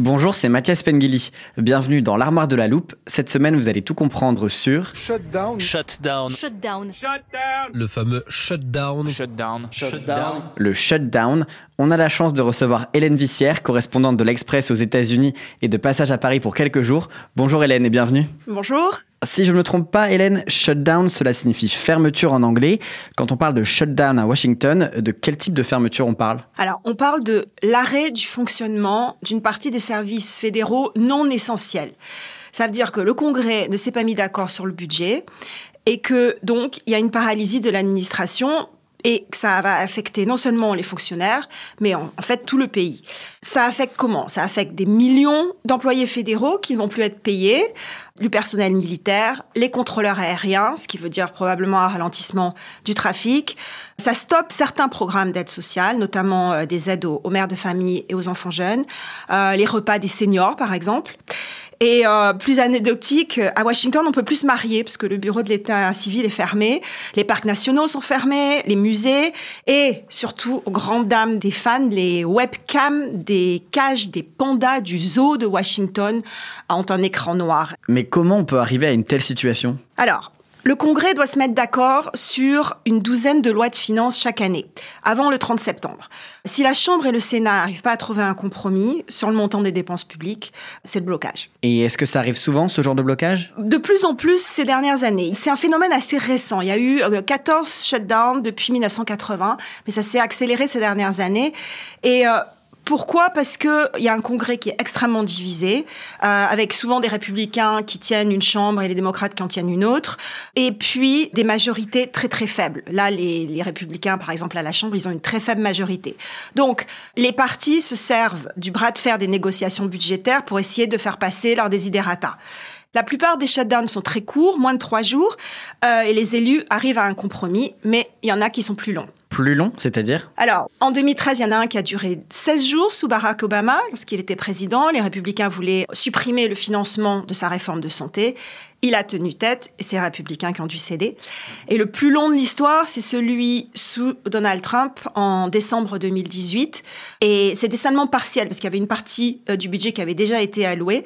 Bonjour, c'est Mathias Pengili. Bienvenue dans l'armoire de la loupe. Cette semaine, vous allez tout comprendre sur Shutdown. Shutdown. shutdown. Le fameux shutdown. Shutdown. le shutdown. On a la chance de recevoir Hélène Vissière, correspondante de l'Express aux États-Unis et de passage à Paris pour quelques jours. Bonjour Hélène et bienvenue. Bonjour. Si je ne me trompe pas, Hélène, shutdown, cela signifie fermeture en anglais. Quand on parle de shutdown à Washington, de quel type de fermeture on parle? Alors, on parle de l'arrêt du fonctionnement d'une partie des services fédéraux non essentiels. Ça veut dire que le Congrès ne s'est pas mis d'accord sur le budget et que donc il y a une paralysie de l'administration et que ça va affecter non seulement les fonctionnaires, mais en, fait tout le pays. Ça affecte comment? Ça affecte des millions d'employés fédéraux qui ne vont plus être payés, du personnel militaire, les contrôleurs aériens, ce qui veut dire probablement un ralentissement du trafic. Ça stoppe certains programmes d'aide sociale, notamment euh, des aides aux, aux mères de famille et aux enfants jeunes, euh, les repas des seniors par exemple. Et euh, plus anecdotique, à Washington, on peut plus se marier parce que le bureau de l'État civil est fermé, les parcs nationaux sont fermés, les musées et surtout aux grandes dames des fans, les webcams des cages des pandas du zoo de Washington ont un écran noir. Mais comment on peut arriver à une telle situation? Alors, le Congrès doit se mettre d'accord sur une douzaine de lois de finances chaque année, avant le 30 septembre. Si la Chambre et le Sénat n'arrivent pas à trouver un compromis sur le montant des dépenses publiques, c'est le blocage. Et est-ce que ça arrive souvent, ce genre de blocage? De plus en plus ces dernières années. C'est un phénomène assez récent. Il y a eu euh, 14 shutdowns depuis 1980, mais ça s'est accéléré ces dernières années. Et euh, pourquoi? Parce qu'il y a un Congrès qui est extrêmement divisé, euh, avec souvent des républicains qui tiennent une chambre et les démocrates qui en tiennent une autre, et puis des majorités très très faibles. Là, les, les républicains, par exemple, à la Chambre, ils ont une très faible majorité. Donc, les partis se servent du bras de fer des négociations budgétaires pour essayer de faire passer leurs desiderata. La plupart des shutdowns sont très courts, moins de trois jours, euh, et les élus arrivent à un compromis, mais il y en a qui sont plus longs. Plus long, c'est-à-dire Alors, en 2013, il y en a un qui a duré 16 jours sous Barack Obama, lorsqu'il était président. Les républicains voulaient supprimer le financement de sa réforme de santé. Il a tenu tête et c'est les républicains qui ont dû céder. Et le plus long de l'histoire, c'est celui sous Donald Trump en décembre 2018. Et c'était seulement partiel parce qu'il y avait une partie euh, du budget qui avait déjà été allouée.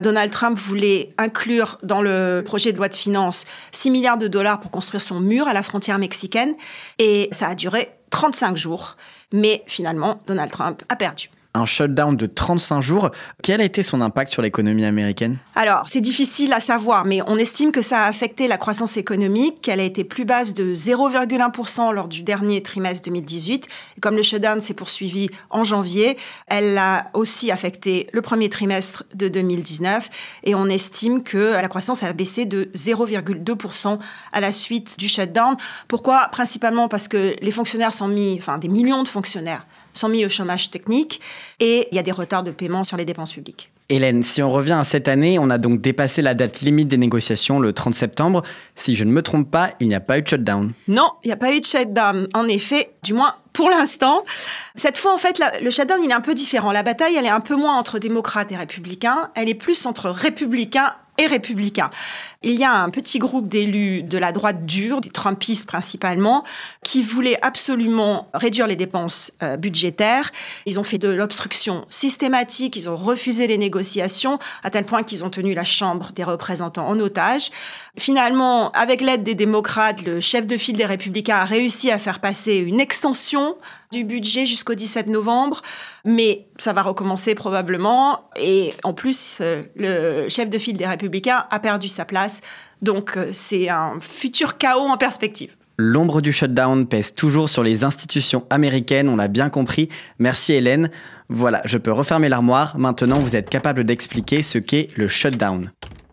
Donald Trump voulait inclure dans le projet de loi de finances 6 milliards de dollars pour construire son mur à la frontière mexicaine. Et ça a duré 35 jours. Mais finalement, Donald Trump a perdu un shutdown de 35 jours. Quel a été son impact sur l'économie américaine? Alors, c'est difficile à savoir, mais on estime que ça a affecté la croissance économique, qu'elle a été plus basse de 0,1% lors du dernier trimestre 2018. Et comme le shutdown s'est poursuivi en janvier, elle a aussi affecté le premier trimestre de 2019. Et on estime que la croissance a baissé de 0,2% à la suite du shutdown. Pourquoi? Principalement parce que les fonctionnaires sont mis, enfin des millions de fonctionnaires sont mis au chômage technique et il y a des retards de paiement sur les dépenses publiques. Hélène, si on revient à cette année, on a donc dépassé la date limite des négociations le 30 septembre. Si je ne me trompe pas, il n'y a pas eu de shutdown. Non, il n'y a pas eu de shutdown. En effet, du moins pour l'instant. Cette fois, en fait, la, le shutdown, il est un peu différent. La bataille, elle est un peu moins entre démocrates et républicains. Elle est plus entre républicains et républicains. Il y a un petit groupe d'élus de la droite dure, des Trumpistes principalement, qui voulaient absolument réduire les dépenses euh, budgétaires. Ils ont fait de l'obstruction systématique, ils ont refusé les négociations, à tel point qu'ils ont tenu la Chambre des représentants en otage. Finalement, avec l'aide des démocrates, le chef de file des républicains a réussi à faire passer une extension du budget jusqu'au 17 novembre, mais ça va recommencer probablement. Et en plus, euh, le chef de file des républicains a perdu sa place. Donc euh, c'est un futur chaos en perspective. L'ombre du shutdown pèse toujours sur les institutions américaines, on l'a bien compris. Merci Hélène. Voilà, je peux refermer l'armoire. Maintenant, vous êtes capable d'expliquer ce qu'est le shutdown.